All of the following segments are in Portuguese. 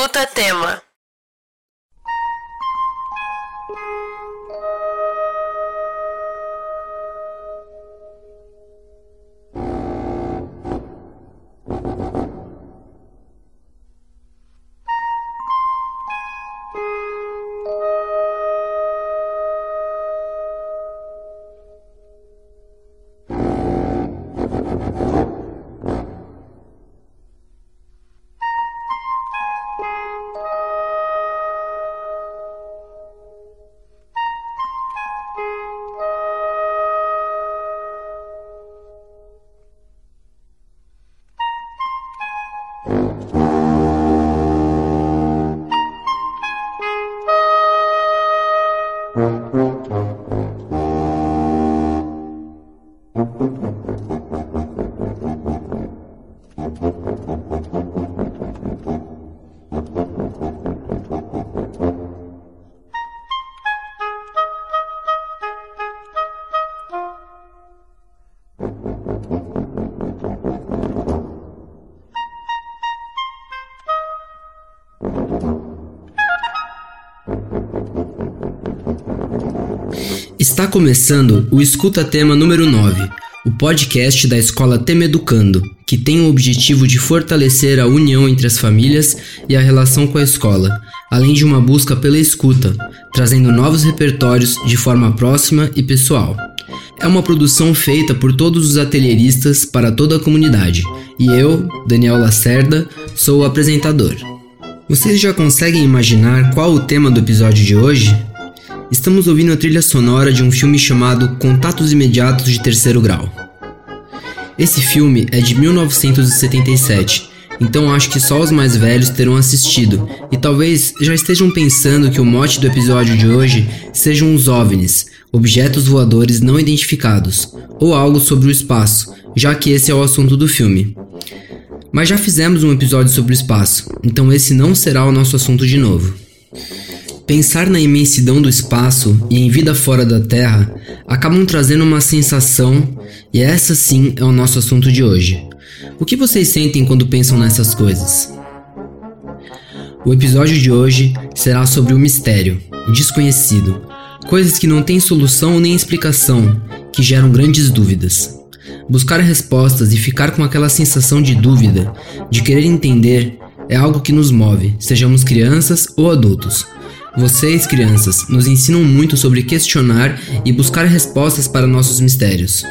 Escuta tema. Começando o Escuta Tema número 9, o podcast da Escola Tema Educando, que tem o objetivo de fortalecer a união entre as famílias e a relação com a escola, além de uma busca pela escuta, trazendo novos repertórios de forma próxima e pessoal. É uma produção feita por todos os atelieristas para toda a comunidade, e eu, Daniel Lacerda, sou o apresentador. Vocês já conseguem imaginar qual o tema do episódio de hoje? Estamos ouvindo a trilha sonora de um filme chamado Contatos Imediatos de Terceiro Grau. Esse filme é de 1977, então acho que só os mais velhos terão assistido e talvez já estejam pensando que o mote do episódio de hoje sejam os OVNIs, objetos voadores não identificados, ou algo sobre o espaço, já que esse é o assunto do filme. Mas já fizemos um episódio sobre o espaço, então esse não será o nosso assunto de novo. Pensar na imensidão do espaço e em vida fora da Terra acabam trazendo uma sensação, e essa sim é o nosso assunto de hoje. O que vocês sentem quando pensam nessas coisas? O episódio de hoje será sobre o mistério, o desconhecido, coisas que não têm solução nem explicação, que geram grandes dúvidas. Buscar respostas e ficar com aquela sensação de dúvida, de querer entender, é algo que nos move, sejamos crianças ou adultos. Vocês, crianças, nos ensinam muito sobre questionar e buscar respostas para nossos mistérios.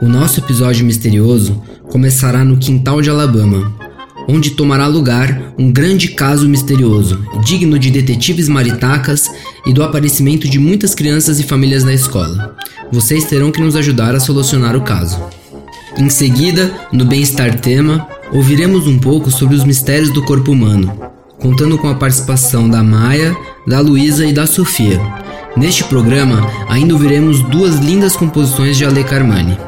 O nosso episódio misterioso começará no quintal de Alabama, onde tomará lugar um grande caso misterioso, digno de detetives maritacas e do aparecimento de muitas crianças e famílias da escola. Vocês terão que nos ajudar a solucionar o caso. Em seguida, no Bem-Estar Tema, ouviremos um pouco sobre os mistérios do corpo humano, contando com a participação da Maia, da Luísa e da Sofia. Neste programa, ainda ouviremos duas lindas composições de Ale Carmani.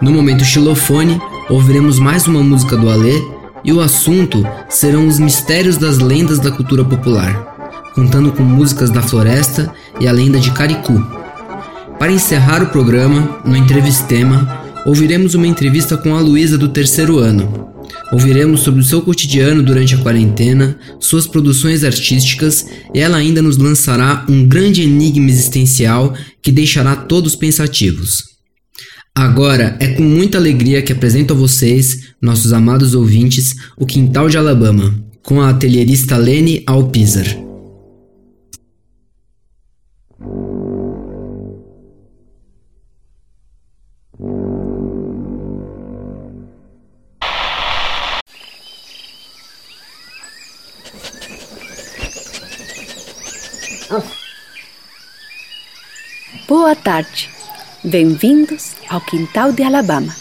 No momento xilofone, ouviremos mais uma música do Ale e o assunto serão os mistérios das lendas da cultura popular, contando com músicas da floresta e a lenda de Caricu. Para encerrar o programa, no entrevistema, ouviremos uma entrevista com a Luísa do terceiro ano, Ouviremos sobre o seu cotidiano durante a quarentena, suas produções artísticas e ela ainda nos lançará um grande enigma existencial que deixará todos pensativos. Agora é com muita alegria que apresento a vocês, nossos amados ouvintes, o Quintal de Alabama, com a atelierista Lene Alpizar. Boa tarde, bem-vindos ao Quintal de Alabama.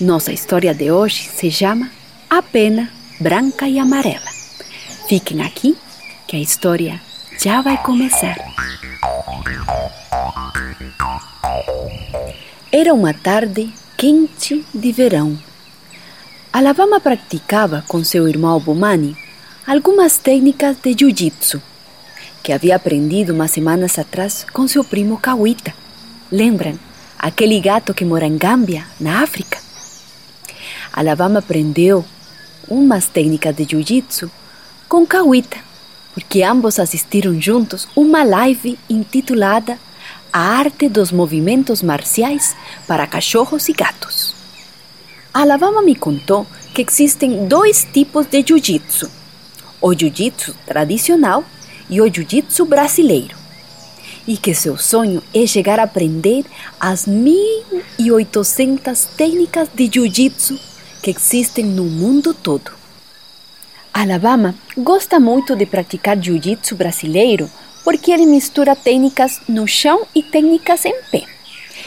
Nossa história de hoje se chama A Pena Branca e Amarela. Fiquem aqui que a história já vai começar. Era uma tarde quente de verão. Alabama praticava com seu irmão Bomani algumas técnicas de jiu-jitsu que havia aprendido umas semanas atrás com seu primo Kawita. Lembram? Aquele gato que mora em Gâmbia, na África. Alabama aprendeu umas técnicas de jiu-jitsu com Kawita, porque ambos assistiram juntos uma live intitulada A Arte dos Movimentos Marciais para Cachorros e Gatos. Alabama me contou que existem dois tipos de jiu-jitsu: o jiu-jitsu tradicional e o jiu-jitsu brasileiro. E que seu sonho é chegar a aprender as 1.800 técnicas de jiu-jitsu que existem no mundo todo. Alabama gosta muito de praticar jiu-jitsu brasileiro porque ele mistura técnicas no chão e técnicas em pé.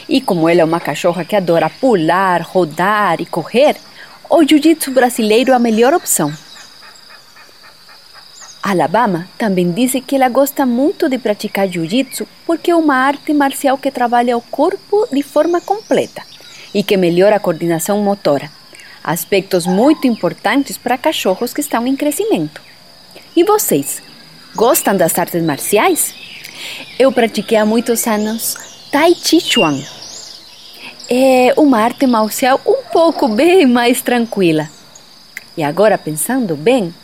E como ela é uma cachorra que adora pular, rodar e correr, o jiu-jitsu brasileiro é a melhor opção. Alabama também diz que ela gosta muito de praticar jiu-jitsu porque é uma arte marcial que trabalha o corpo de forma completa e que melhora a coordenação motora, aspectos muito importantes para cachorros que estão em crescimento. E vocês, gostam das artes marciais? Eu pratiquei há muitos anos Tai Chi Chuan. É uma arte marcial um pouco bem mais tranquila. E agora, pensando bem,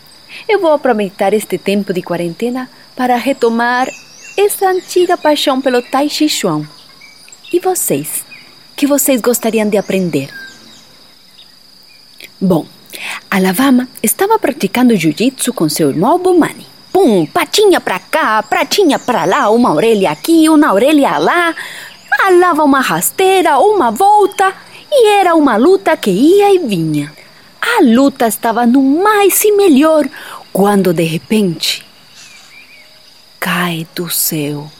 eu vou aproveitar este tempo de quarentena para retomar essa antiga paixão pelo Tai Chi Chuan. E vocês? Que vocês gostariam de aprender? Bom, Alabama estava praticando jiu-jitsu com seu irmão Bomani. Pum, patinha pra cá, pratinha pra lá, uma orelha aqui, uma orelha lá. Alava uma rasteira, uma volta, e era uma luta que ia e vinha. A luta estava no mais e melhor quando de repente cai do céu.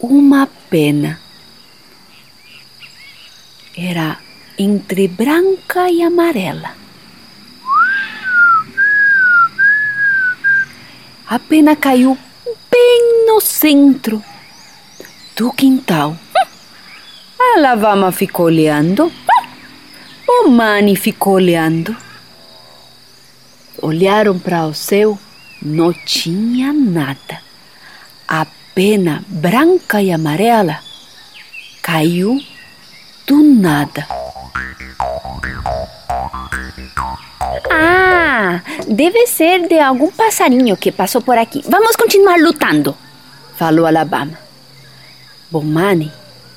Uma pena. Era entre branca e amarela. A pena caiu bem no centro do quintal. A lavama ficou olhando. O Mani ficou olhando. Olharam para o céu, não tinha nada. A pena branca e amarela caiu do nada. Ah, deve ser de algum passarinho que passou por aqui. Vamos continuar lutando, falou Alabama. Bomani,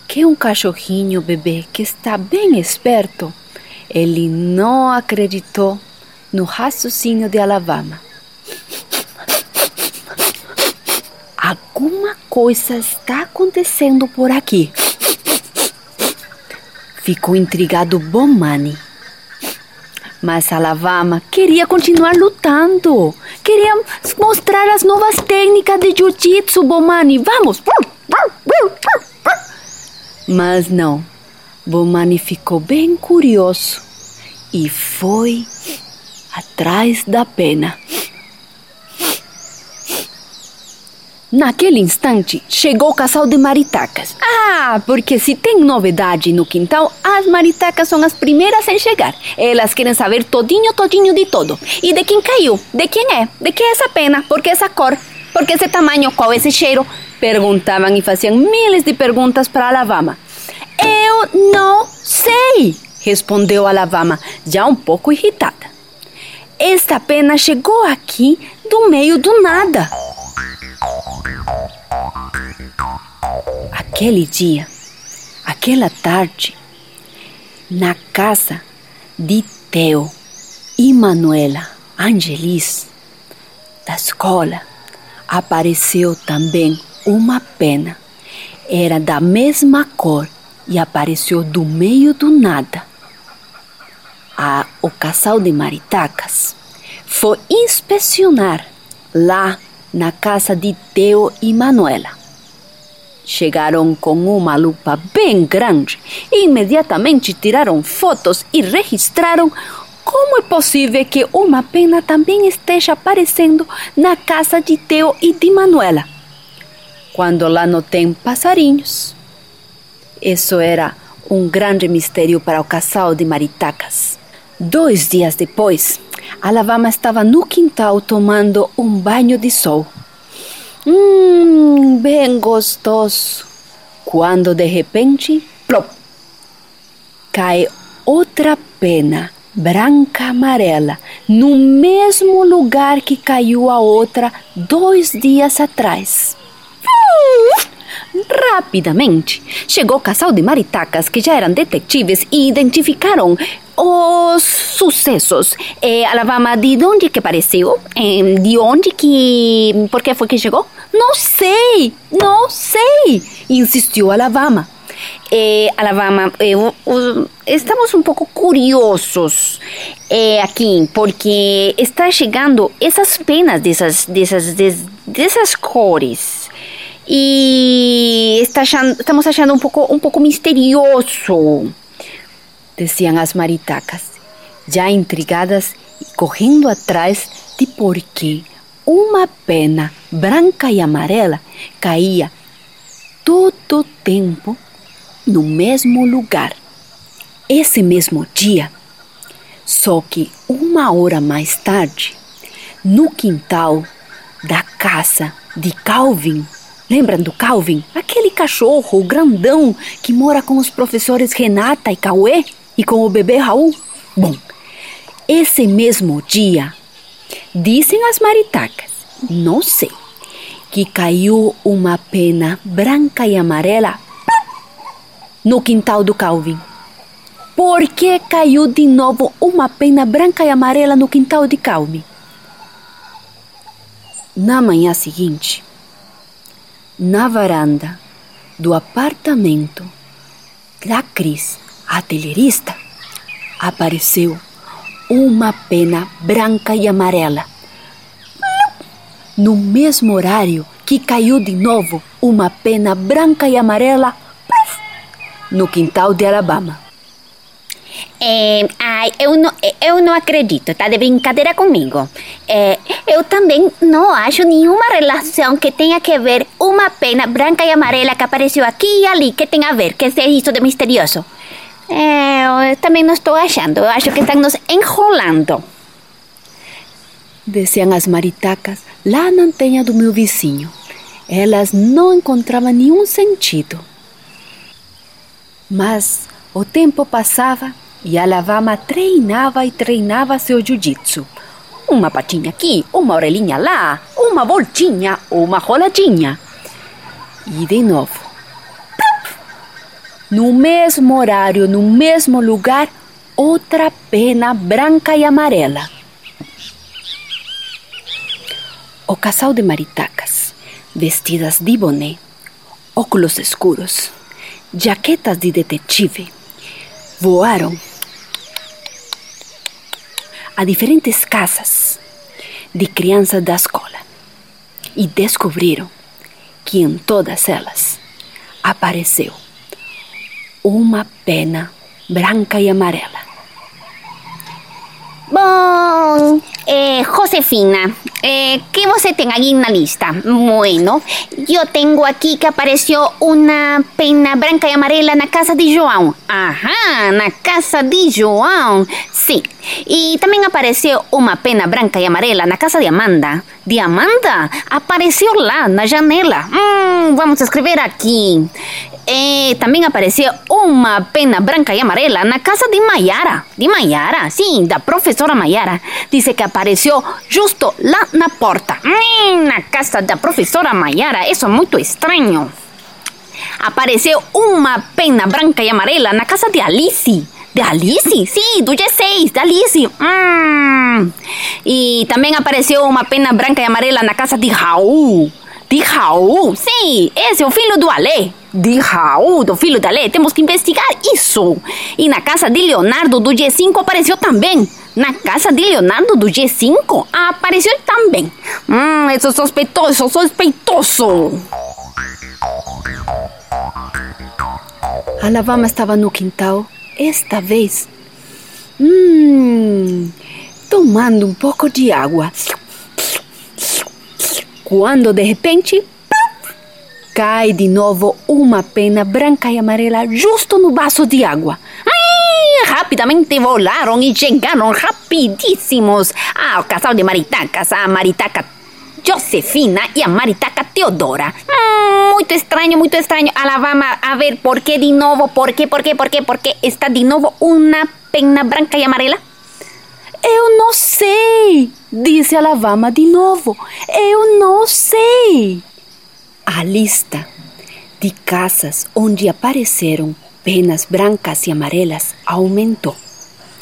que é um cachorrinho bebê que está bem esperto, ele não acreditou no raciocínio de Alabama. Alguma coisa está acontecendo por aqui. Ficou intrigado Bomani. Mas Alabama queria continuar lutando. Queria mostrar as novas técnicas de jiu-jitsu, Bomani. Vamos! Mas não, Bomani ficou bem curioso e foi atrás da pena. Naquele instante, chegou o casal de maritacas. Ah, porque se tem novidade no quintal, as maritacas são as primeiras em chegar. Elas querem saber todinho, todinho de todo. E de quem caiu? De quem é? De que é essa pena? Por que essa cor? Por que esse tamanho? Qual esse cheiro? Perguntavam e faziam milhares de perguntas para Alabama. Eu não sei, respondeu Alabama, já um pouco irritada. Esta pena chegou aqui do meio do nada. Aquele dia, aquela tarde, na casa de Theo e Manuela Angelis, da escola, apareceu também uma pena. Era da mesma cor e apareceu do meio do nada. A, o casal de maritacas foi inspecionar lá na casa de Teo e Manuela. Chegaram com uma lupa bem grande e imediatamente tiraram fotos e registraram como é possível que uma pena também esteja aparecendo na casa de Teo e de Manuela, quando lá não tem passarinhos. Isso era um grande mistério para o casal de maritacas. Dois dias depois, Alabama estava no quintal tomando um banho de sol. Hum, bem gostoso. Quando de repente, plop, cai outra pena branca amarela no mesmo lugar que caiu a outra dois dias atrás. Rapidamente chegou o casal de maritacas que já eram detetives e identificaram os sucessos. É, Alabama, de onde que apareceu? É, de onde que. Por que foi que chegou? Não sei, não sei, insistiu Alabama. É, Alabama, estamos um pouco curiosos é, aqui, porque está chegando essas penas dessas, dessas, des, dessas cores. E está achando, estamos achando um pouco, um pouco misterioso diziam as maritacas, já intrigadas e correndo atrás de por que uma pena branca e amarela caía todo o tempo no mesmo lugar. Esse mesmo dia, só que uma hora mais tarde, no quintal da casa de Calvin, lembram do Calvin? Aquele cachorro grandão que mora com os professores Renata e Cauê? e com o bebê Raul? Bom, esse mesmo dia, dizem as maritacas, não sei, que caiu uma pena branca e amarela no quintal do Calvin. Por que caiu de novo uma pena branca e amarela no quintal de Calvin? Na manhã seguinte, na varanda do apartamento da Cris, atelierista, apareceu uma pena branca e amarela. No mesmo horário que caiu de novo uma pena branca e amarela no quintal de Alabama. É, ai, eu não, eu não acredito, tá de brincadeira comigo. É, eu também não acho nenhuma relação que tenha que ver uma pena branca e amarela que apareceu aqui e ali que tenha a ver, que é isso de misterioso. É, eu também não estou achando. Eu acho que estão nos enrolando. Desciam as maritacas lá na antenha do meu vizinho. Elas não encontravam nenhum sentido. Mas o tempo passava e a Lavama treinava e treinava seu jiu-jitsu. Uma patinha aqui, uma orelhinha lá, uma voltinha, uma roladinha. E de novo, no mesmo horário, no mesmo lugar, outra pena branca e amarela. O casal de maritacas, vestidas de boné, óculos escuros, jaquetas de detetive, voaram a diferentes casas de crianças da escola e descobriram que em todas elas apareceu uma pena branca e amarela. Bom, eh, Josefina, eh, ¿qué você tem aí na lista? Bueno, eu tenho aqui que apareceu uma pena branca e amarela na casa de João. Aham, na casa de João. Sim. E também apareceu uma pena branca e amarela na casa de Amanda. De Amanda? Apareceu lá na janela. Hum, vamos escrever aqui. Eh, también apareció una pena blanca y amarela en la casa de Mayara. De Mayara, sí, la profesora Mayara. Dice que apareció justo lá na porta. En la casa de la profesora Mayara. Eso es muy extraño. Apareceu uma pena branca e amarela na casa de Alice. De Alice? Sim, do G6, de Alice. Hum. E também apareceu uma pena branca e amarela na casa de Raul. De Raul? Sim, esse é o filho do Ale de Raul, do filho da Lê, temos que investigar isso. E na casa de Leonardo do G5 apareceu também. Na casa de Leonardo do G5 apareceu também. Hum, isso é suspeitoso, suspeitoso. Alabama estava no quintal, esta vez. Hum, tomando um pouco de água. Quando de repente Cai de novo uma pena branca e amarela justo no vaso de água. Ai, rapidamente volaram e chegaram rapidíssimos ao casal de maritacas, a maritaca Josefina e a maritaca Teodora. Hum, muito estranho, muito estranho. Alabama, a ver, por que de novo? Por que, por que, por que, por que está de novo uma pena branca e amarela? Eu não sei, disse Alabama de novo. Eu não sei. A lista de casas onde apareceram penas brancas e amarelas aumentou.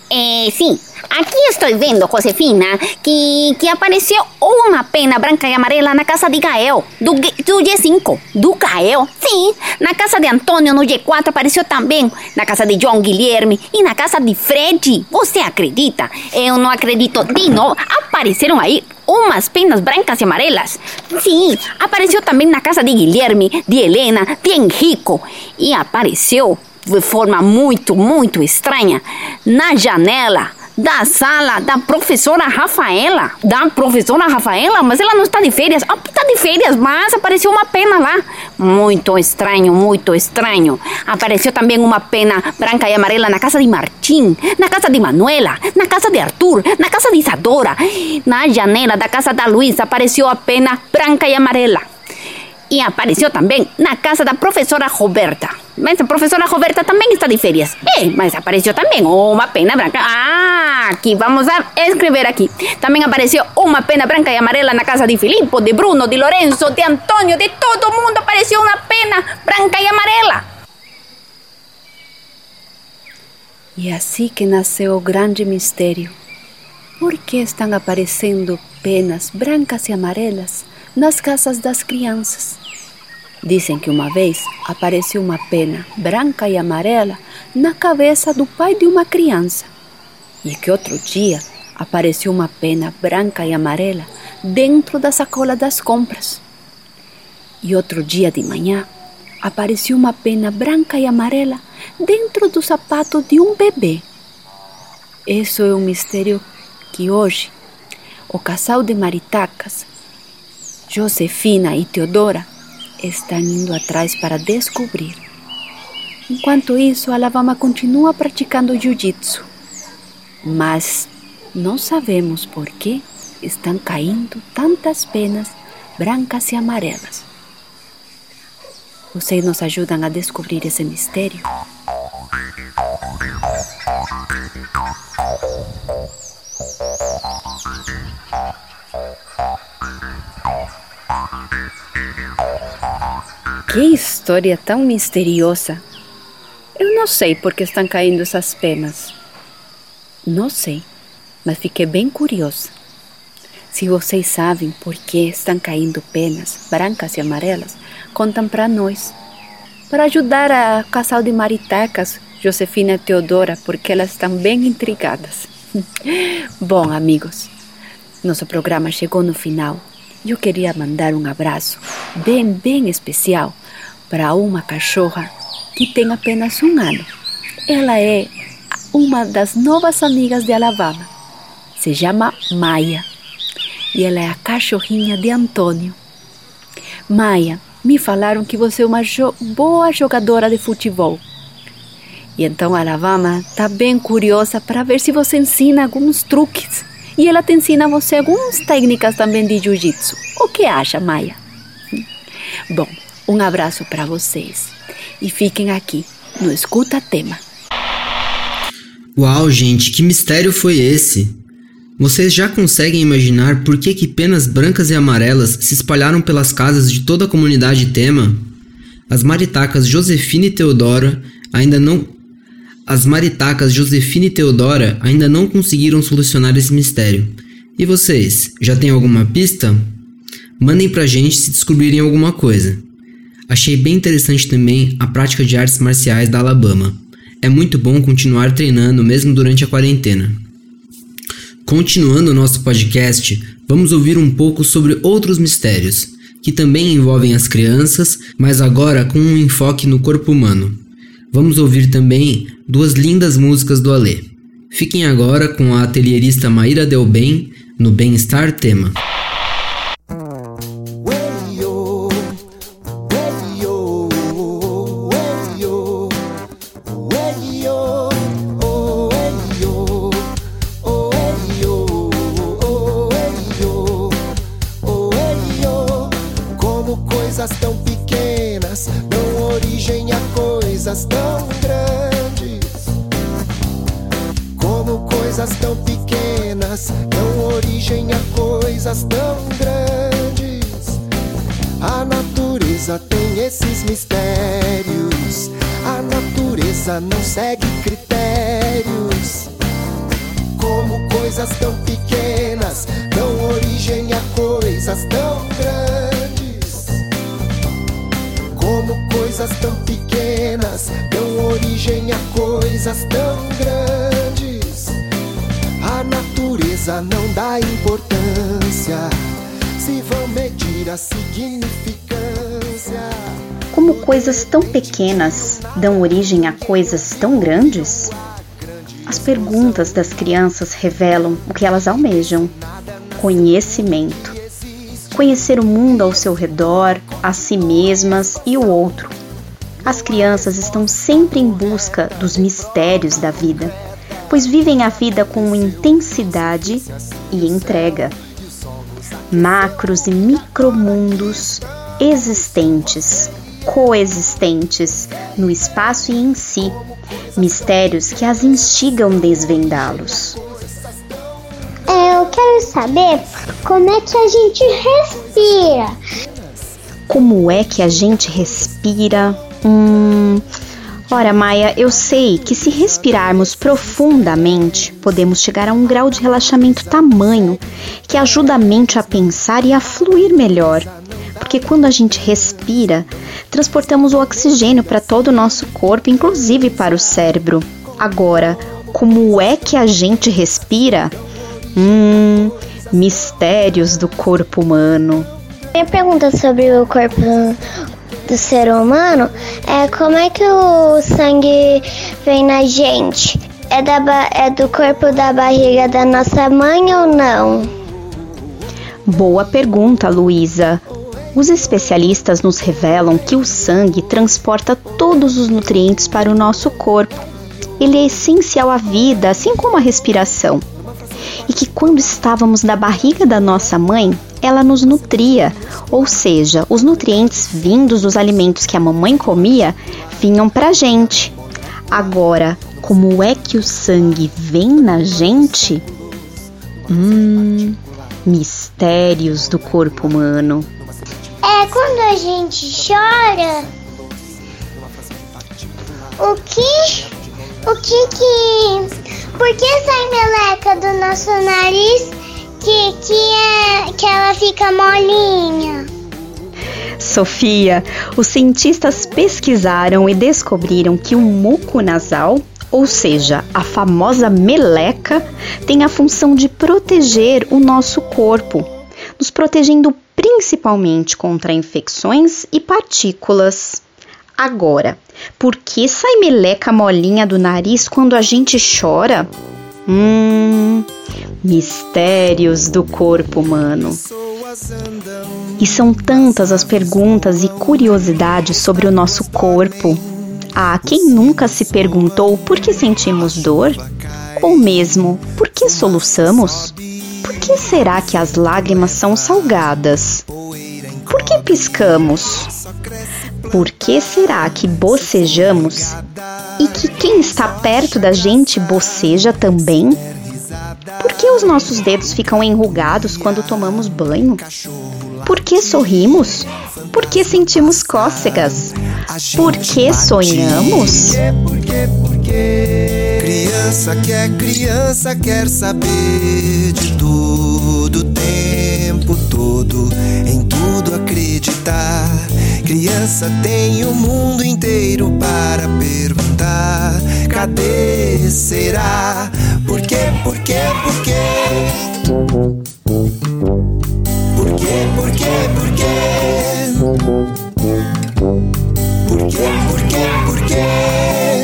Eh, sim, aqui estou vendo, Josefina, que, que apareceu uma pena branca e amarela na casa de Gael, do, do G5. Do Gael? Sim, na casa de Antônio, no G4, apareceu também. Na casa de João Guilherme e na casa de Fred. Você acredita? Eu não acredito. De novo, apareceram aí umas penas brancas e amarelas. Sim, apareceu também na casa de Guilherme, de Helena, de Henrico. E apareceu de forma muito, muito estranha na janela da sala da professora Rafaela. Da professora Rafaela? Mas ela não está de férias. Ah, está de férias, mas apareceu uma pena lá. Muito estranho, muito estranho. Apareceu também uma pena branca e amarela na casa de Martim, na casa de Manuela, na casa de Arthur, na casa de Isadora. Na janela da casa da Luísa apareceu a pena branca e amarela. E apareceu também na casa da professora Roberta. Mas a professora Roberta também está de férias. É, mas apareceu também uma pena branca. Ah, aqui, vamos a escrever aqui. Também apareceu uma pena branca e amarela na casa de Filippo, de Bruno, de Lorenzo, de Antônio, de todo mundo apareceu uma pena branca e amarela. E assim que nasceu o grande mistério. Por que estão aparecendo penas brancas e amarelas nas casas das crianças? Dizem que uma vez apareceu uma pena branca e amarela na cabeça do pai de uma criança. E que outro dia apareceu uma pena branca e amarela dentro da sacola das compras. E outro dia de manhã apareceu uma pena branca e amarela dentro do sapato de um bebê. Isso é um mistério que hoje o casal de maritacas, Josefina e Teodora, estão indo atrás para descobrir. Enquanto isso, Alabama continua praticando jiu-jitsu. Mas não sabemos por que estão caindo tantas penas brancas e amarelas. Vocês nos ajudam a descobrir esse mistério? Que história tão misteriosa! Eu não sei por que estão caindo essas penas. Não sei, mas fiquei bem curiosa. Se vocês sabem por que estão caindo penas brancas e amarelas, contam para nós. Para ajudar a casal de maritacas, Josefina e Teodora, porque elas estão bem intrigadas. Bom, amigos, nosso programa chegou no final. Eu queria mandar um abraço bem, bem especial para uma cachorra que tem apenas um ano. Ela é uma das novas amigas de Alabama. Se chama Maia e ela é a cachorrinha de Antônio. Maia, me falaram que você é uma jo boa jogadora de futebol. E então a Alabama está bem curiosa para ver se você ensina alguns truques. E ela te ensina você algumas técnicas também de jiu-jitsu. O que acha, Maia? Bom, um abraço para vocês e fiquem aqui no Escuta Tema. Uau, gente, que mistério foi esse? Vocês já conseguem imaginar por que, que penas brancas e amarelas se espalharam pelas casas de toda a comunidade Tema? As maritacas Josefina e Teodora ainda não as maritacas Josefina e Teodora ainda não conseguiram solucionar esse mistério. E vocês, já têm alguma pista? Mandem pra gente se descobrirem alguma coisa. Achei bem interessante também a prática de artes marciais da Alabama. É muito bom continuar treinando mesmo durante a quarentena. Continuando o nosso podcast, vamos ouvir um pouco sobre outros mistérios, que também envolvem as crianças, mas agora com um enfoque no corpo humano. Vamos ouvir também duas lindas músicas do Alê. Fiquem agora com a atelierista Maíra Del Bem no Bem-Estar Tema. Pequenas dão origem a coisas tão grandes? As perguntas das crianças revelam o que elas almejam: conhecimento. Conhecer o mundo ao seu redor, a si mesmas e o outro. As crianças estão sempre em busca dos mistérios da vida, pois vivem a vida com intensidade e entrega. Macros e micromundos existentes, coexistentes no espaço e em si mistérios que as instigam desvendá-los. É, eu quero saber como é que a gente respira. Como é que a gente respira? Hum. Ora, Maia, eu sei que se respirarmos profundamente, podemos chegar a um grau de relaxamento tamanho que ajuda a mente a pensar e a fluir melhor. Porque quando a gente respira, transportamos o oxigênio para todo o nosso corpo, inclusive para o cérebro. Agora, como é que a gente respira? Hum, mistérios do corpo humano. Minha pergunta sobre o corpo do ser humano é como é que o sangue vem na gente? É, da, é do corpo da barriga da nossa mãe ou não? Boa pergunta, Luísa. Os especialistas nos revelam que o sangue transporta todos os nutrientes para o nosso corpo. Ele é essencial à vida, assim como a respiração. E que quando estávamos na barriga da nossa mãe, ela nos nutria, ou seja, os nutrientes vindos dos alimentos que a mamãe comia vinham para a gente. Agora, como é que o sangue vem na gente? Hum, mistérios do corpo humano. É quando a gente chora. O que? O que que. Por que sai meleca do nosso nariz que, que, é, que ela fica molinha? Sofia, os cientistas pesquisaram e descobriram que o muco nasal, ou seja, a famosa meleca, tem a função de proteger o nosso corpo, nos protegendo principalmente contra infecções e partículas. Agora, por que sai meleca molinha do nariz quando a gente chora? Hum, mistérios do corpo humano. E são tantas as perguntas e curiosidades sobre o nosso corpo. Ah, quem nunca se perguntou por que sentimos dor? Ou mesmo, por que soluçamos? Que será que as lágrimas são salgadas? Por que piscamos? Por que será que bocejamos? E que quem está perto da gente boceja também? Por que os nossos dedos ficam enrugados quando tomamos banho? Por que sorrimos? Por que sentimos cócegas? Por que sonhamos? Criança que é criança quer saber de tudo o tempo todo, em tudo acreditar. Criança tem o mundo inteiro para perguntar: cadê será? Por quê? Por quê? Por quê? Por quê? Por quê? Por quê? Por quê? Por quê? Por quê?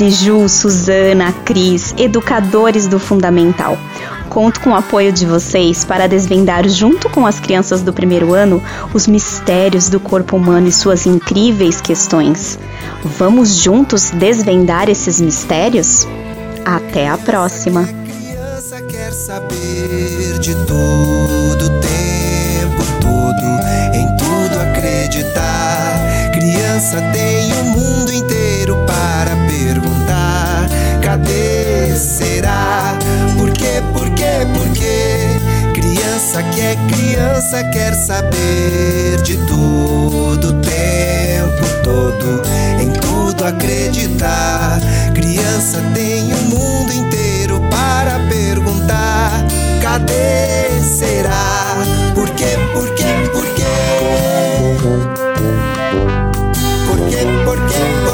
Denise, Ju, Suzana, Cris, educadores do Fundamental. Conto com o apoio de vocês para desvendar, junto com as crianças do primeiro ano, os mistérios do corpo humano e suas incríveis questões. Vamos juntos desvendar esses mistérios? Até a próxima! Criança quer saber de tudo, o tempo todo, em tudo acreditar. Criança tem o mundo inteiro perguntar: cadê será? Por quê, por quê, por quê? Criança que é criança quer saber de tudo o tempo todo, em tudo acreditar. Criança tem o mundo inteiro para perguntar: cadê será? Por quê, por quê, por quê? Por quê, por quê, por quê?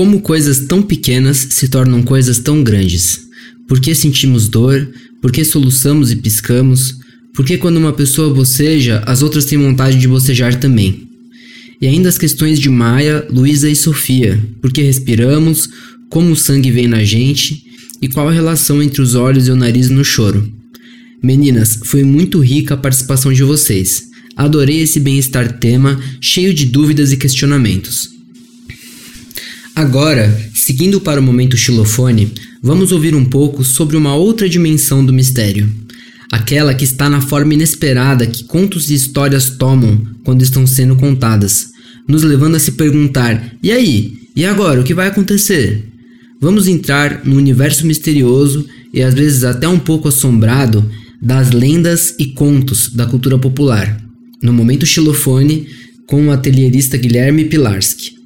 Como coisas tão pequenas se tornam coisas tão grandes? Por que sentimos dor? Por que soluçamos e piscamos? Por que quando uma pessoa boceja, as outras têm vontade de bocejar também? E ainda as questões de Maia, Luísa e Sofia. Por que respiramos? Como o sangue vem na gente? E qual a relação entre os olhos e o nariz no choro? Meninas, foi muito rica a participação de vocês. Adorei esse bem-estar tema, cheio de dúvidas e questionamentos. Agora, seguindo para o momento xilofone, vamos ouvir um pouco sobre uma outra dimensão do mistério. Aquela que está na forma inesperada que contos e histórias tomam quando estão sendo contadas, nos levando a se perguntar: e aí? E agora? O que vai acontecer? Vamos entrar no universo misterioso e às vezes até um pouco assombrado das lendas e contos da cultura popular. No momento xilofone, com o atelierista Guilherme Pilarski.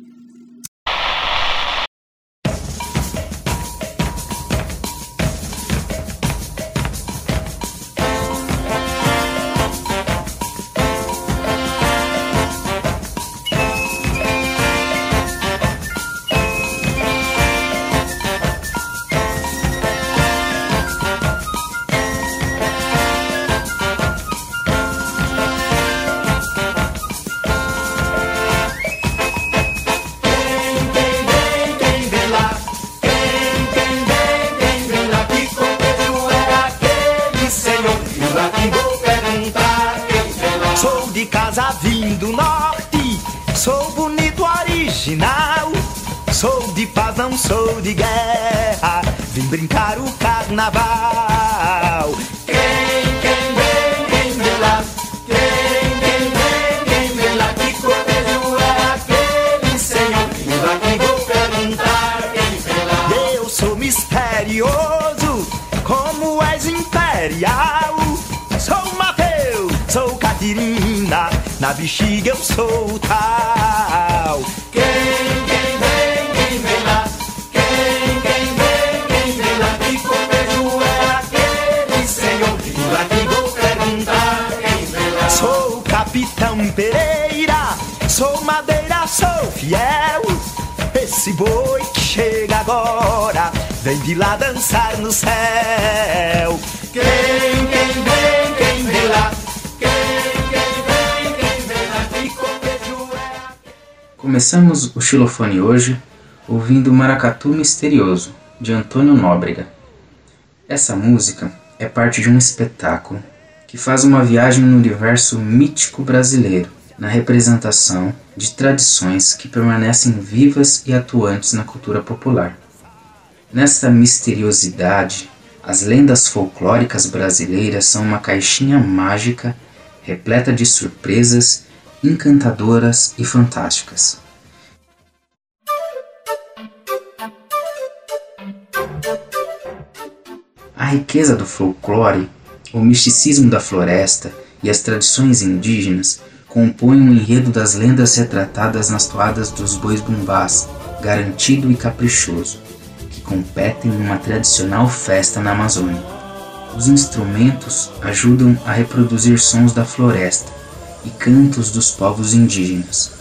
Misterioso, como és imperial. Sou Mateus, sou Catirina, na bexiga eu sou tal. Quem, quem vem, quem vem lá? Quem, quem vem, quem vem lá? Que coelho é aquele senhor? Lá que vou perguntar quem vem lá? Sou Capitão Pereira, sou madeira, sou fiel. Esse boi que chega agora, vem de lá dançar no céu. Quem, quem vem, quem vem lá? Quem, vem, quem vem lá? Começamos o xilofone hoje ouvindo Maracatu Misterioso, de Antônio Nóbrega. Essa música é parte de um espetáculo que faz uma viagem no universo mítico brasileiro, na representação de tradições que permanecem vivas e atuantes na cultura popular. Nessa misteriosidade, as lendas folclóricas brasileiras são uma caixinha mágica repleta de surpresas encantadoras e fantásticas. A riqueza do folclore, o misticismo da floresta e as tradições indígenas compõem o enredo das lendas retratadas nas toadas dos bois bumbás, garantido e caprichoso, competem numa tradicional festa na Amazônia. Os instrumentos ajudam a reproduzir sons da floresta e cantos dos povos indígenas.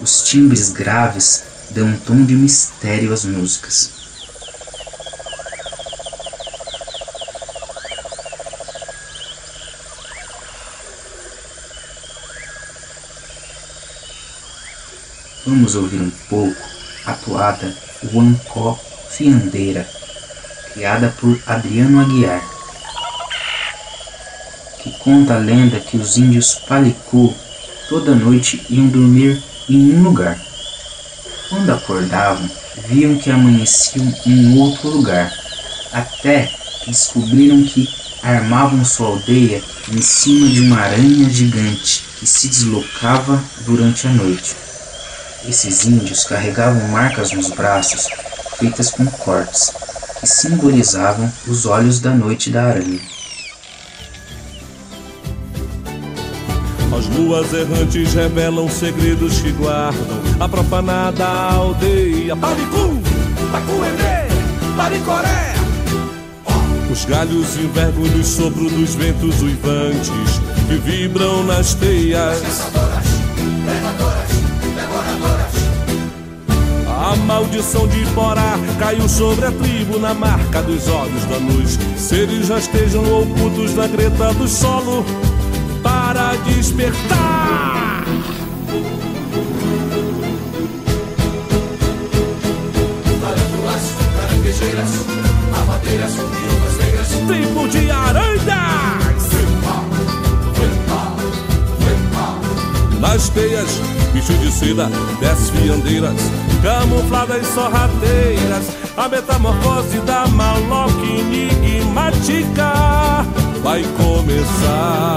Os timbres graves dão um tom de mistério às músicas. Vamos ouvir um pouco a toada Huancó Fiandeira, criada por Adriano Aguiar, que Conta a lenda que os índios Palicô toda noite iam dormir em um lugar. Quando acordavam, viam que amanheciam em outro lugar, até que descobriram que armavam sua aldeia em cima de uma aranha gigante que se deslocava durante a noite. Esses índios carregavam marcas nos braços feitas com cortes, que simbolizavam os olhos da noite da aranha. As luas errantes revelam segredos que guardam a profanada aldeia. Paricum, Tacuendê, Paricoré. Os galhos envergam no sopro dos ventos uivantes que vibram nas teias. Maldição de Porá caiu sobre a tribo na marca dos olhos da luz. Seres rastejam ocultos na greta do solo para despertar. Tribo Nas teias, bicho de seda, dez fiandeiras Camufladas sorrateiras A metamorfose da maloca enigmática Vai começar.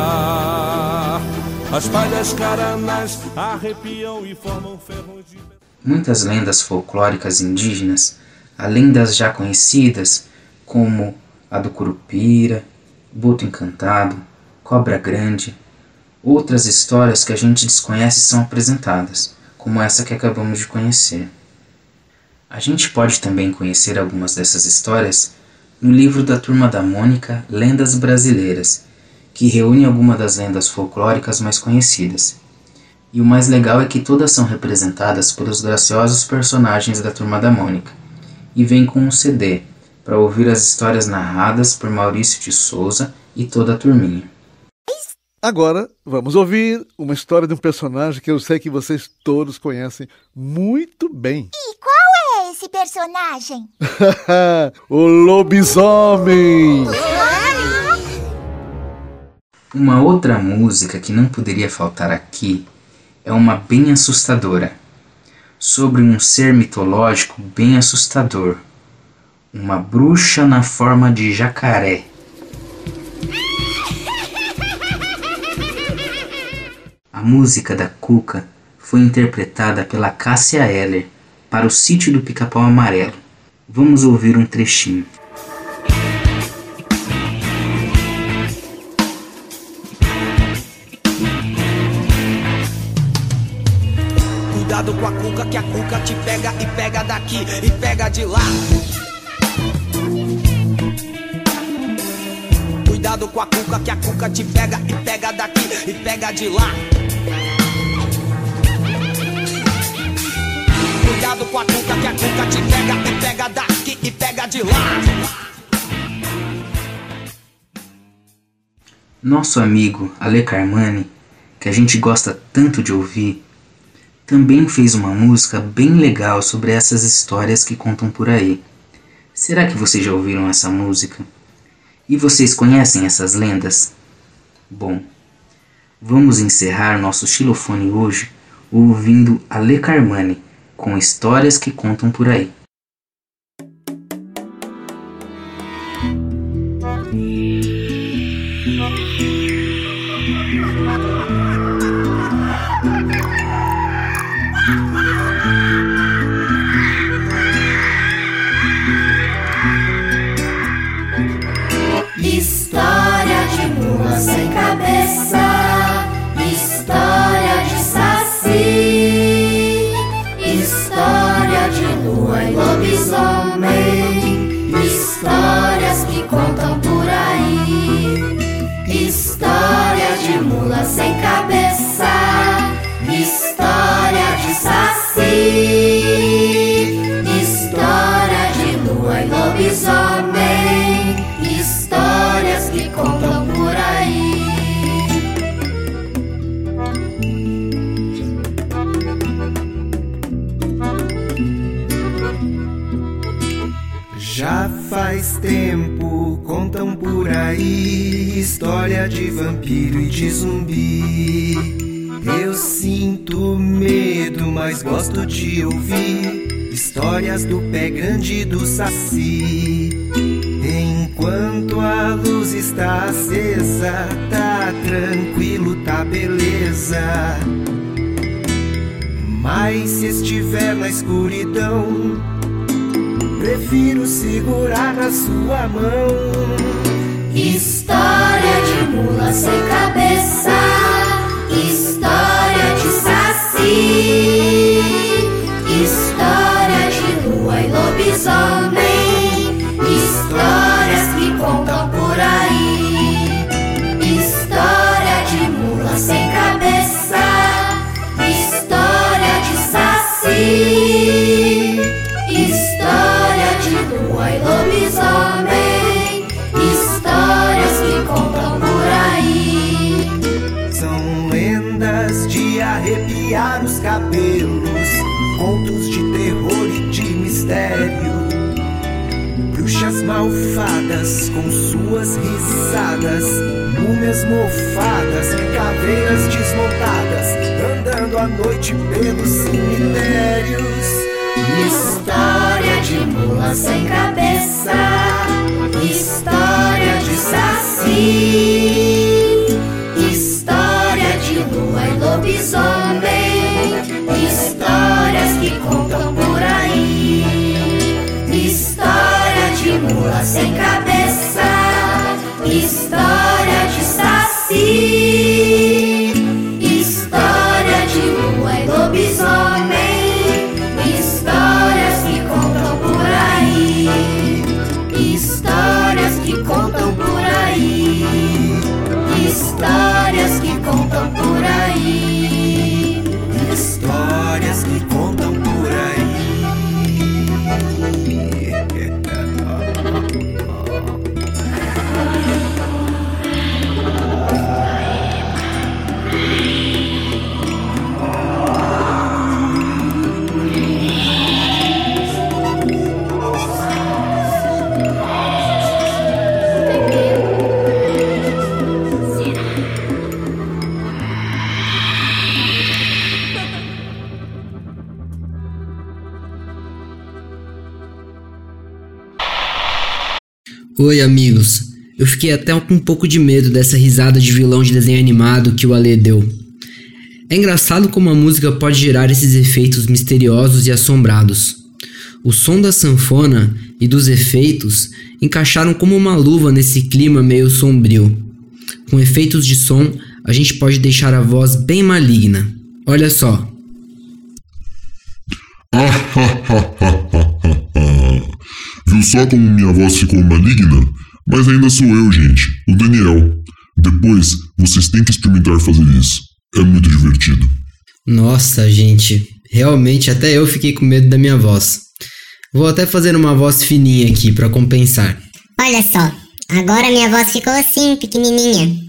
As palhas caranas arrepiam e formam ferrões de... Muitas lendas folclóricas indígenas, além das já conhecidas, como a do Curupira, Boto Encantado, Cobra Grande, outras histórias que a gente desconhece são apresentadas, como essa que acabamos de conhecer. A gente pode também conhecer algumas dessas histórias no livro da Turma da Mônica Lendas Brasileiras, que reúne algumas das lendas folclóricas mais conhecidas. E o mais legal é que todas são representadas pelos graciosos personagens da Turma da Mônica, e vem com um CD para ouvir as histórias narradas por Maurício de Souza e toda a turminha. Agora, vamos ouvir uma história de um personagem que eu sei que vocês todos conhecem muito bem. E qual é esse personagem? o lobisomem! Uma outra música que não poderia faltar aqui é uma bem assustadora, sobre um ser mitológico bem assustador, uma bruxa na forma de jacaré. Música da Cuca foi interpretada pela Cássia Eller para o Sítio do Pica-Pau Amarelo. Vamos ouvir um trechinho. Cuidado com a cuca, que a cuca te pega e pega daqui e pega de lá. Cuidado com a cuca, que a cuca te pega e pega daqui e pega de lá. Cuidado com a cuca, que a cuca te pega e pega daqui e pega de lá. Nosso amigo Ale Carmani, que a gente gosta tanto de ouvir, também fez uma música bem legal sobre essas histórias que contam por aí. Será que vocês já ouviram essa música? E vocês conhecem essas lendas? Bom, vamos encerrar nosso xilofone hoje ouvindo Ale Carmani com histórias que contam por aí. Tempo contam por aí história de vampiro e de zumbi. Eu sinto medo, mas gosto de ouvir histórias do pé grande e do saci. Enquanto a luz está acesa, tá tranquilo, tá beleza. Mas se estiver na escuridão, prefiro segurar na sua mão. História de mula sem cabeça, história de saci, malfadas com suas risadas, múmias mofadas, caveiras desmontadas, andando à noite pelos cemitérios. História de mula sem cabeça, história de saci, história de lua e lobisomem, histórias que contam sem cabeça, fiquei até com um pouco de medo dessa risada de vilão de desenho animado que o Ale deu. É engraçado como a música pode gerar esses efeitos misteriosos e assombrados. O som da sanfona e dos efeitos encaixaram como uma luva nesse clima meio sombrio. Com efeitos de som, a gente pode deixar a voz bem maligna. Olha só. Viu só como minha voz ficou maligna? Mas ainda sou eu, gente, o Daniel. Depois, vocês têm que experimentar fazer isso. É muito divertido. Nossa, gente, realmente até eu fiquei com medo da minha voz. Vou até fazer uma voz fininha aqui para compensar. Olha só, agora minha voz ficou assim, pequenininha.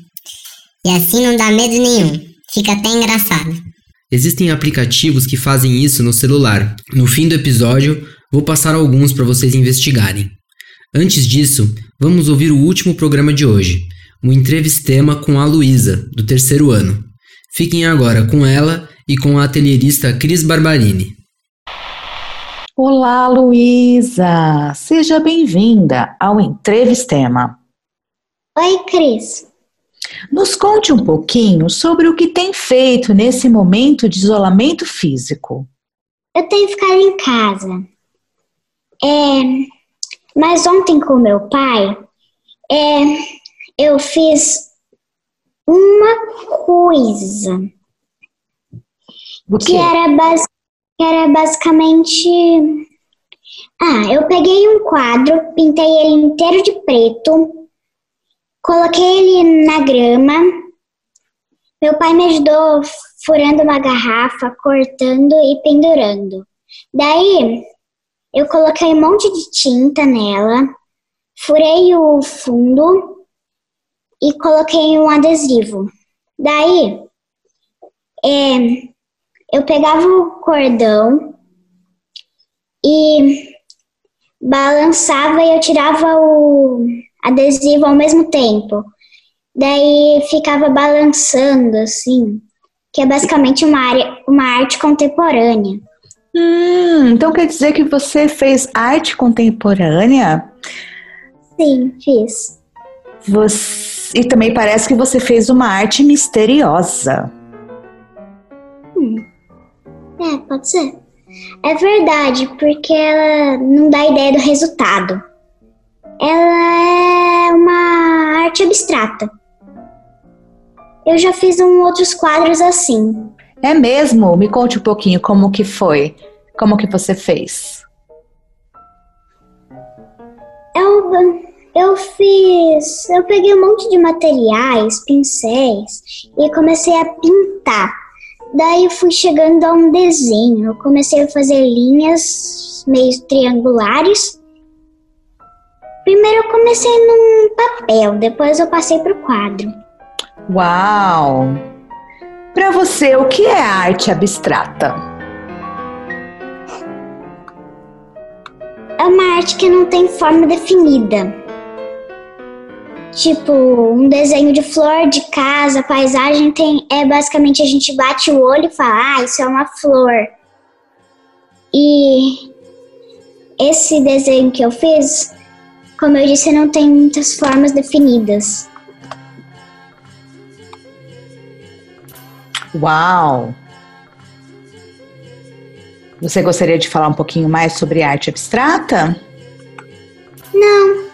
E assim não dá medo nenhum. Fica até engraçado. Existem aplicativos que fazem isso no celular. No fim do episódio, vou passar alguns para vocês investigarem. Antes disso, vamos ouvir o último programa de hoje, o entrevistema com a Luísa, do terceiro ano. Fiquem agora com ela e com a atelierista Cris Barbarini. Olá, Luísa! Seja bem-vinda ao Entrevistema. Oi, Cris. Nos conte um pouquinho sobre o que tem feito nesse momento de isolamento físico. Eu tenho ficado em casa. É, mas ontem com meu pai, é, eu fiz uma coisa que quê? era, bas- que era basicamente. Ah, eu peguei um quadro, pintei ele inteiro de preto, coloquei ele na grama. Meu pai me ajudou furando uma garrafa, cortando e pendurando. Daí, eu coloquei um monte de tinta nela, furei o fundo e coloquei um adesivo. Daí, é, eu pegava o cordão e balançava e eu tirava o adesivo ao mesmo tempo. Daí ficava balançando, assim, que é basicamente uma, área, uma arte contemporânea. Hum, então quer dizer que você fez arte contemporânea? Sim, fiz. Você... E também parece que você fez uma arte misteriosa. Hum. É, pode ser. É verdade, porque ela não dá ideia do resultado. Ela é uma arte abstrata. Eu já fiz um outros quadros assim. É mesmo? Me conte um pouquinho como que foi. Como que você fez? Eu, eu fiz. Eu peguei um monte de materiais, pincéis, e comecei a pintar. Daí eu fui chegando a um desenho. Eu comecei a fazer linhas meio triangulares. Primeiro eu comecei num papel, depois eu passei para o quadro. Uau! Para você, o que é arte abstrata? É uma arte que não tem forma definida. Tipo, um desenho de flor, de casa, paisagem, tem, é basicamente a gente bate o olho e fala, ah, isso é uma flor. E esse desenho que eu fiz, como eu disse, não tem muitas formas definidas. Uau! Você gostaria de falar um pouquinho mais sobre arte abstrata? Não.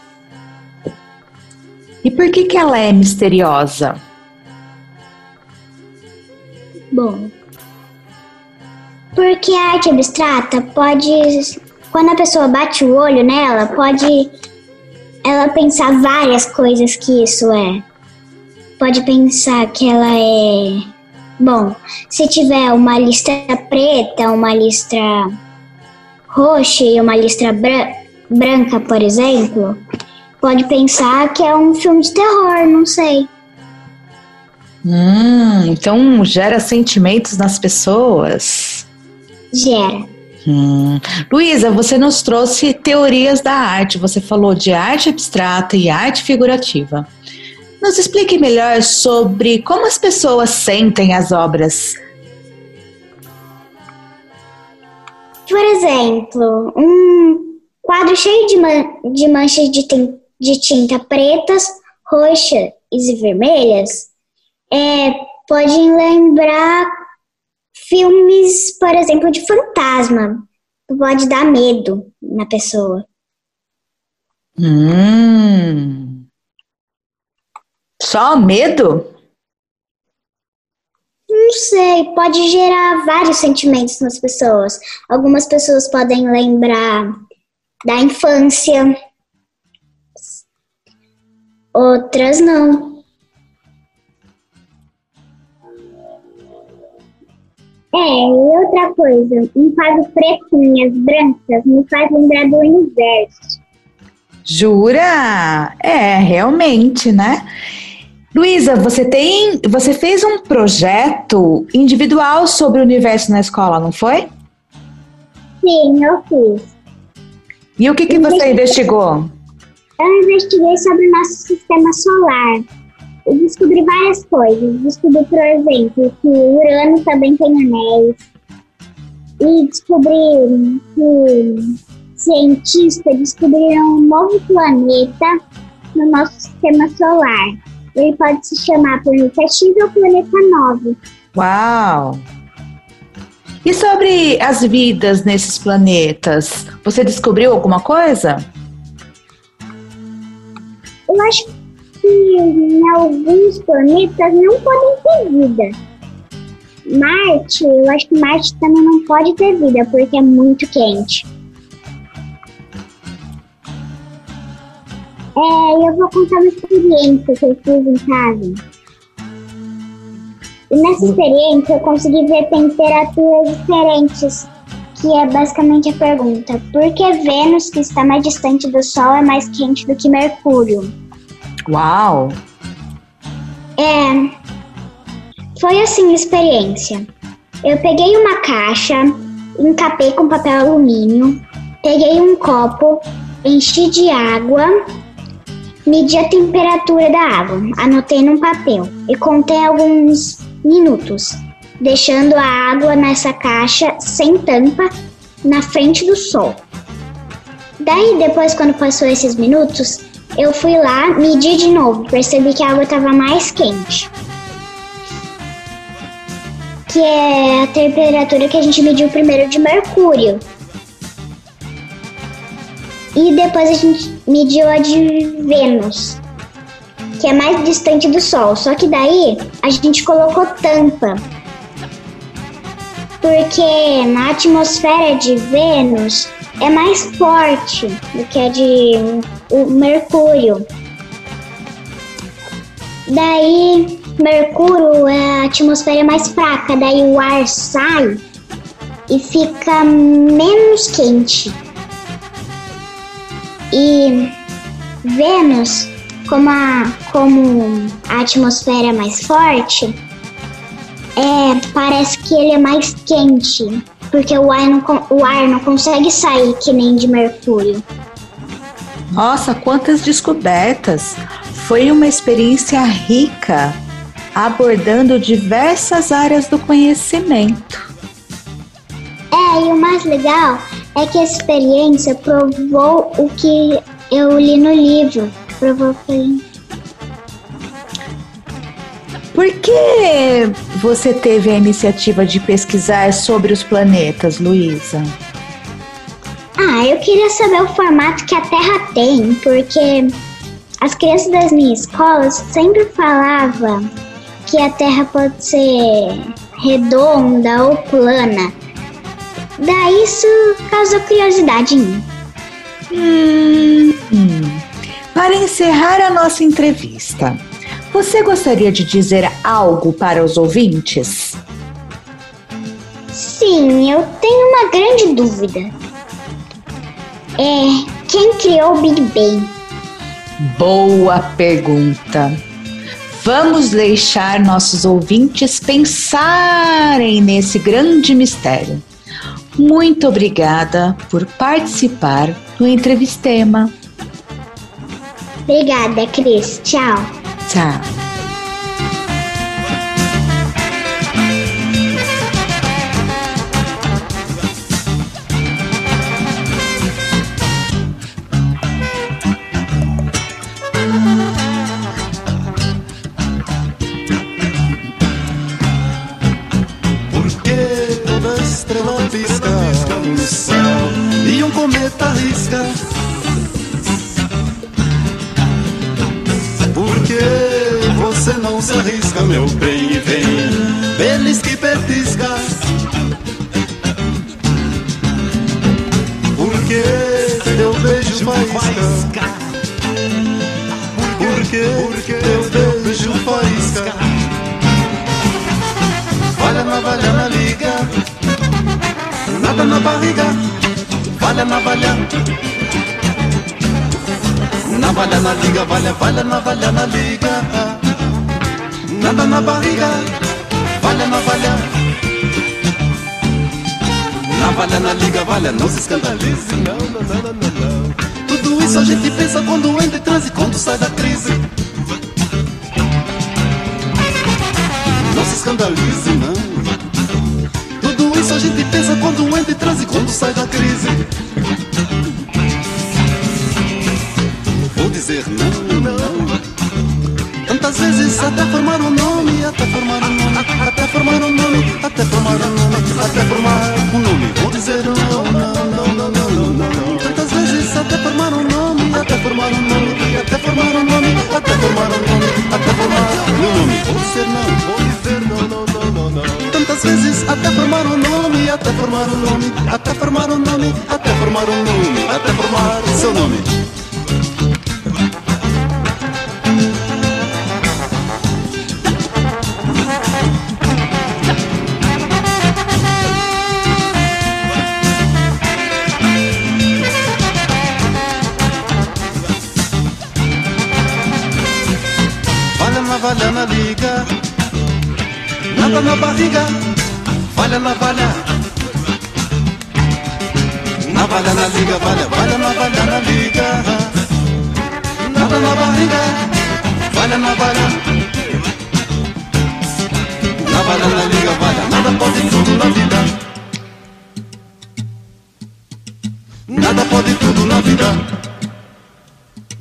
E por que que ela é misteriosa? Bom, porque a arte abstrata pode, quando a pessoa bate o olho nela, pode ela pensar várias coisas que isso é. Pode pensar que ela é Bom, se tiver uma listra preta, uma listra roxa e uma listra bra branca, por exemplo, pode pensar que é um filme de terror, não sei. Hum, então gera sentimentos nas pessoas? Gera. Hum. Luísa, você nos trouxe teorias da arte. Você falou de arte abstrata e arte figurativa. Nos explique melhor sobre como as pessoas sentem as obras. Por exemplo, um quadro cheio de, man de manchas de, de, tinta pretas, roxas e vermelhas é, pode lembrar filmes, por exemplo, de fantasma. Pode dar medo na pessoa. Hum. Só medo? Não sei, pode gerar vários sentimentos nas pessoas. Algumas pessoas podem lembrar da infância, outras não. É, e outra coisa, um quadro pretinhas, brancas, me faz lembrar do universo. Jura? É, realmente, né? Luísa, você tem, você fez um projeto individual sobre o universo na escola, não foi? Sim, eu fiz. E o que, que você investigou? Eu investiguei sobre o nosso sistema solar e descobri várias coisas. Descobri, por exemplo, que o Urano também tem anéis. E descobri que cientistas descobriram um novo planeta no nosso sistema solar. Ele pode se chamar Planeta X ou Planeta 9. Uau! E sobre as vidas nesses planetas? Você descobriu alguma coisa? Eu acho que em alguns planetas não podem ter vida. Marte, eu acho que Marte também não pode ter vida porque é muito quente. É, eu vou contar uma experiência que eu fiz em casa. E nessa experiência eu consegui ver temperaturas diferentes, que é basicamente a pergunta: por que Vênus, que está mais distante do Sol, é mais quente do que Mercúrio? Uau! É. Foi assim a experiência. Eu peguei uma caixa, encapei com papel alumínio, peguei um copo, enchi de água, medi a temperatura da água, anotei num papel e contei alguns minutos, deixando a água nessa caixa sem tampa na frente do sol. Daí, depois, quando passou esses minutos, eu fui lá, medi de novo, percebi que a água estava mais quente. Que é a temperatura que a gente mediu primeiro de mercúrio. E depois a gente mediu a de Vênus, que é mais distante do Sol. Só que daí a gente colocou tampa. Porque na atmosfera de Vênus é mais forte do que a de o Mercúrio. Daí, Mercúrio, a atmosfera é mais fraca, daí o ar sai e fica menos quente. E Vênus, como a, como a atmosfera é mais forte, é, parece que ele é mais quente, porque o ar, não, o ar não consegue sair que nem de Mercúrio. Nossa, quantas descobertas! Foi uma experiência rica, abordando diversas áreas do conhecimento. É, e o mais legal é que a experiência provou o que eu li no livro. Provou que Por que você teve a iniciativa de pesquisar sobre os planetas, Luísa? Ah, eu queria saber o formato que a Terra tem, porque as crianças das minhas escolas sempre falavam que a Terra pode ser redonda ou plana. Daí isso causou curiosidade em mim. Hum, para encerrar a nossa entrevista, você gostaria de dizer algo para os ouvintes? Sim, eu tenho uma grande dúvida. É, quem criou o Big Bang? Boa pergunta. Vamos deixar nossos ouvintes pensarem nesse grande mistério. Muito obrigada por participar do Entrevistema. Obrigada, Cris. Tchau. Tchau. Pisca no céu e um cometa risca. Porque você não se arrisca, meu bem, e vem, belisca e petisca. Porque teu beijo faísca. Porque teu beijo faísca. Valha na valha na liga, nada na barriga. Valha na valha, na valha na liga, valha, valha na valha na liga. Nada na barriga, valha na valha. Na valha na liga, valha, não se escandalize, não, não, não, não, não. Tudo isso a gente pensa quando entra em transe, quando sai da crise. Não se escandalize, não. Isso a gente pensa quando entra em transe, quando sai da crise. Vou dizer não, não. Tantas vezes até formar um nome, até formar um nome, até formar um nome, até formar um nome, até formar um na. Valha na na liga, valha, valha, navalha na liga. Nada na barriga, valha, navalha. Navalha na liga, valha, nada pode tudo na vida. Nada pode tudo na vida.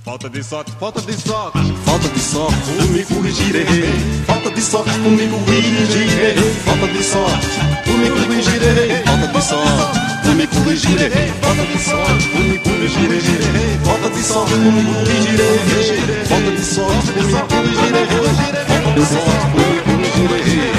Falta de sorte, falta de sorte, falta de sorte, me corrigirei. Falta de sorte, me corrigirei. Falta de sorte, me corrigirei. Falta de sorte, eu me corrigirei. Falta de sorte, eu me corrigirei. Falta de sorte, eu me corrigirei. Falta de sorte, eu me corrigirei. Falta de sorte, eu me corrigirei.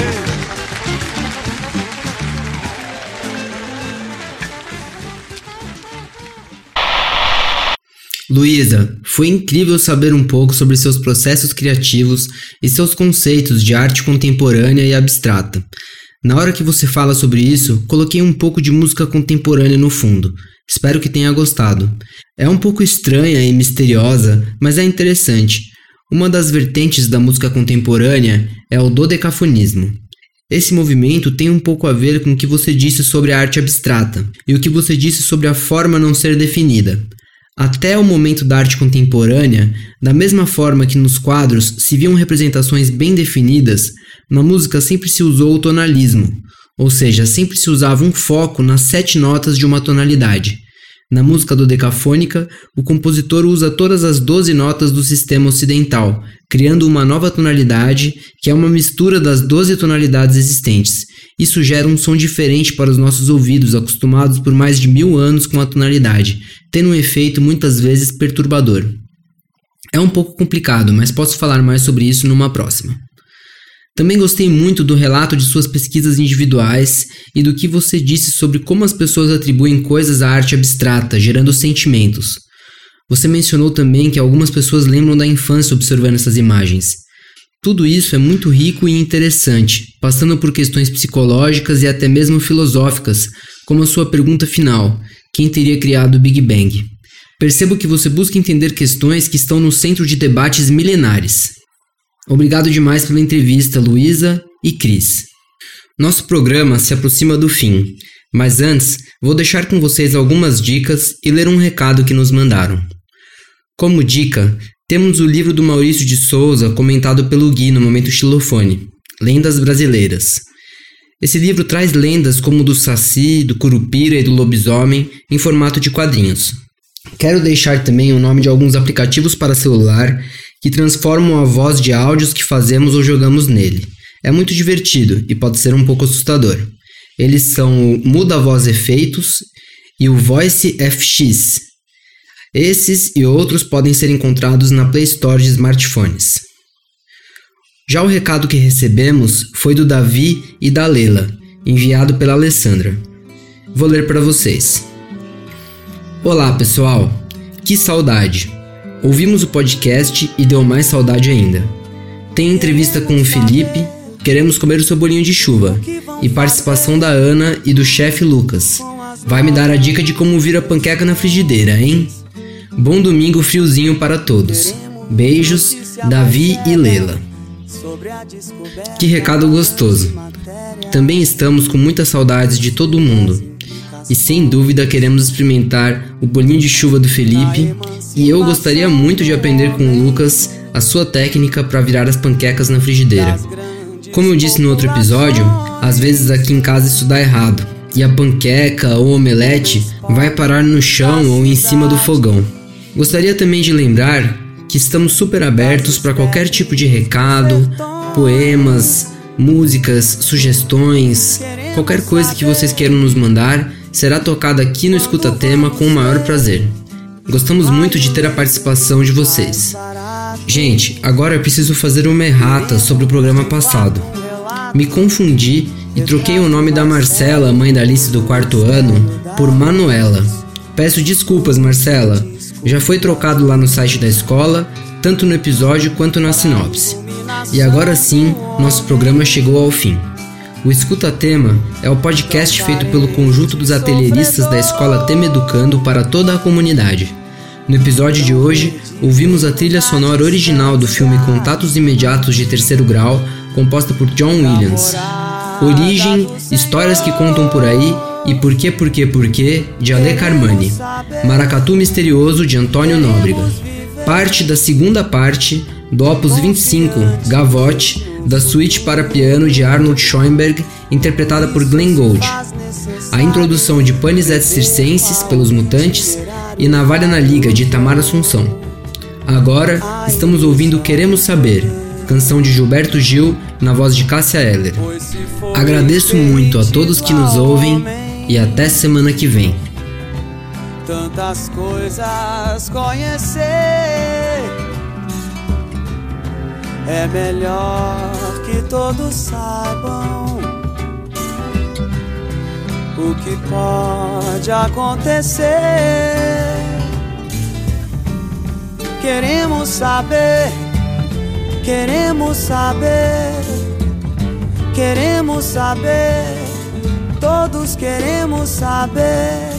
Luísa, foi incrível saber um pouco sobre seus processos criativos e seus conceitos de arte contemporânea e abstrata. Na hora que você fala sobre isso, coloquei um pouco de música contemporânea no fundo. Espero que tenha gostado. É um pouco estranha e misteriosa, mas é interessante. Uma das vertentes da música contemporânea é o dodecafonismo. Esse movimento tem um pouco a ver com o que você disse sobre a arte abstrata e o que você disse sobre a forma não ser definida. Até o momento da arte contemporânea, da mesma forma que nos quadros se viam representações bem definidas, na música sempre se usou o tonalismo, ou seja, sempre se usava um foco nas sete notas de uma tonalidade. Na música dodecafônica, o compositor usa todas as doze notas do sistema ocidental, criando uma nova tonalidade que é uma mistura das doze tonalidades existentes. Isso gera um som diferente para os nossos ouvidos, acostumados por mais de mil anos com a tonalidade, tendo um efeito muitas vezes perturbador. É um pouco complicado, mas posso falar mais sobre isso numa próxima. Também gostei muito do relato de suas pesquisas individuais e do que você disse sobre como as pessoas atribuem coisas à arte abstrata, gerando sentimentos. Você mencionou também que algumas pessoas lembram da infância observando essas imagens. Tudo isso é muito rico e interessante, passando por questões psicológicas e até mesmo filosóficas, como a sua pergunta final: quem teria criado o Big Bang? Percebo que você busca entender questões que estão no centro de debates milenares. Obrigado demais pela entrevista, Luísa e Cris. Nosso programa se aproxima do fim, mas antes vou deixar com vocês algumas dicas e ler um recado que nos mandaram. Como dica, temos o livro do Maurício de Souza comentado pelo Gui no momento xilofone, Lendas Brasileiras. Esse livro traz lendas como do Saci, do Curupira e do Lobisomem em formato de quadrinhos. Quero deixar também o nome de alguns aplicativos para celular que transformam a voz de áudios que fazemos ou jogamos nele. É muito divertido e pode ser um pouco assustador. Eles são o Muda Voz Efeitos e o Voice FX. Esses e outros podem ser encontrados na Play Store de smartphones. Já o recado que recebemos foi do Davi e da Lela, enviado pela Alessandra. Vou ler para vocês. Olá, pessoal. Que saudade. Ouvimos o podcast e deu mais saudade ainda. Tem entrevista com o Felipe, queremos comer o seu bolinho de chuva e participação da Ana e do chefe Lucas. Vai me dar a dica de como vir a panqueca na frigideira, hein? Bom domingo friozinho para todos. Beijos, Davi e Lela. Que recado gostoso. Também estamos com muitas saudades de todo mundo. E sem dúvida queremos experimentar o bolinho de chuva do Felipe. E eu gostaria muito de aprender com o Lucas a sua técnica para virar as panquecas na frigideira. Como eu disse no outro episódio, às vezes aqui em casa isso dá errado. E a panqueca ou omelete vai parar no chão ou em cima do fogão. Gostaria também de lembrar que estamos super abertos para qualquer tipo de recado, poemas, músicas, sugestões, qualquer coisa que vocês queiram nos mandar será tocada aqui no Escuta Tema com o maior prazer. Gostamos muito de ter a participação de vocês. Gente, agora eu preciso fazer uma errata sobre o programa passado. Me confundi e troquei o nome da Marcela, mãe da Alice do quarto ano, por Manuela. Peço desculpas, Marcela. Já foi trocado lá no site da escola, tanto no episódio quanto na sinopse. E agora sim, nosso programa chegou ao fim. O Escuta Tema é o podcast feito pelo conjunto dos atelieristas da escola Tema Educando para toda a comunidade. No episódio de hoje, ouvimos a trilha sonora original do filme Contatos Imediatos de Terceiro Grau, composta por John Williams. Origem, Histórias que Contam por Aí e Por que, Por que, Por que, de Ale Carmani. Maracatu Misterioso, de Antônio Nóbrega. Parte da segunda parte do Opus 25, Gavotte, da suíte para piano de Arnold Schoenberg, interpretada por Glenn Gould. A introdução de Panis et Circenses pelos Mutantes e Navalha na Liga de Itamar Assunção. Agora estamos ouvindo Queremos Saber, canção de Gilberto Gil na voz de Cássia Eller. Agradeço muito a todos que nos ouvem e até semana que vem. Tantas coisas conhecer é melhor que todos saibam o que pode acontecer. Queremos saber, queremos saber, queremos saber, todos queremos saber.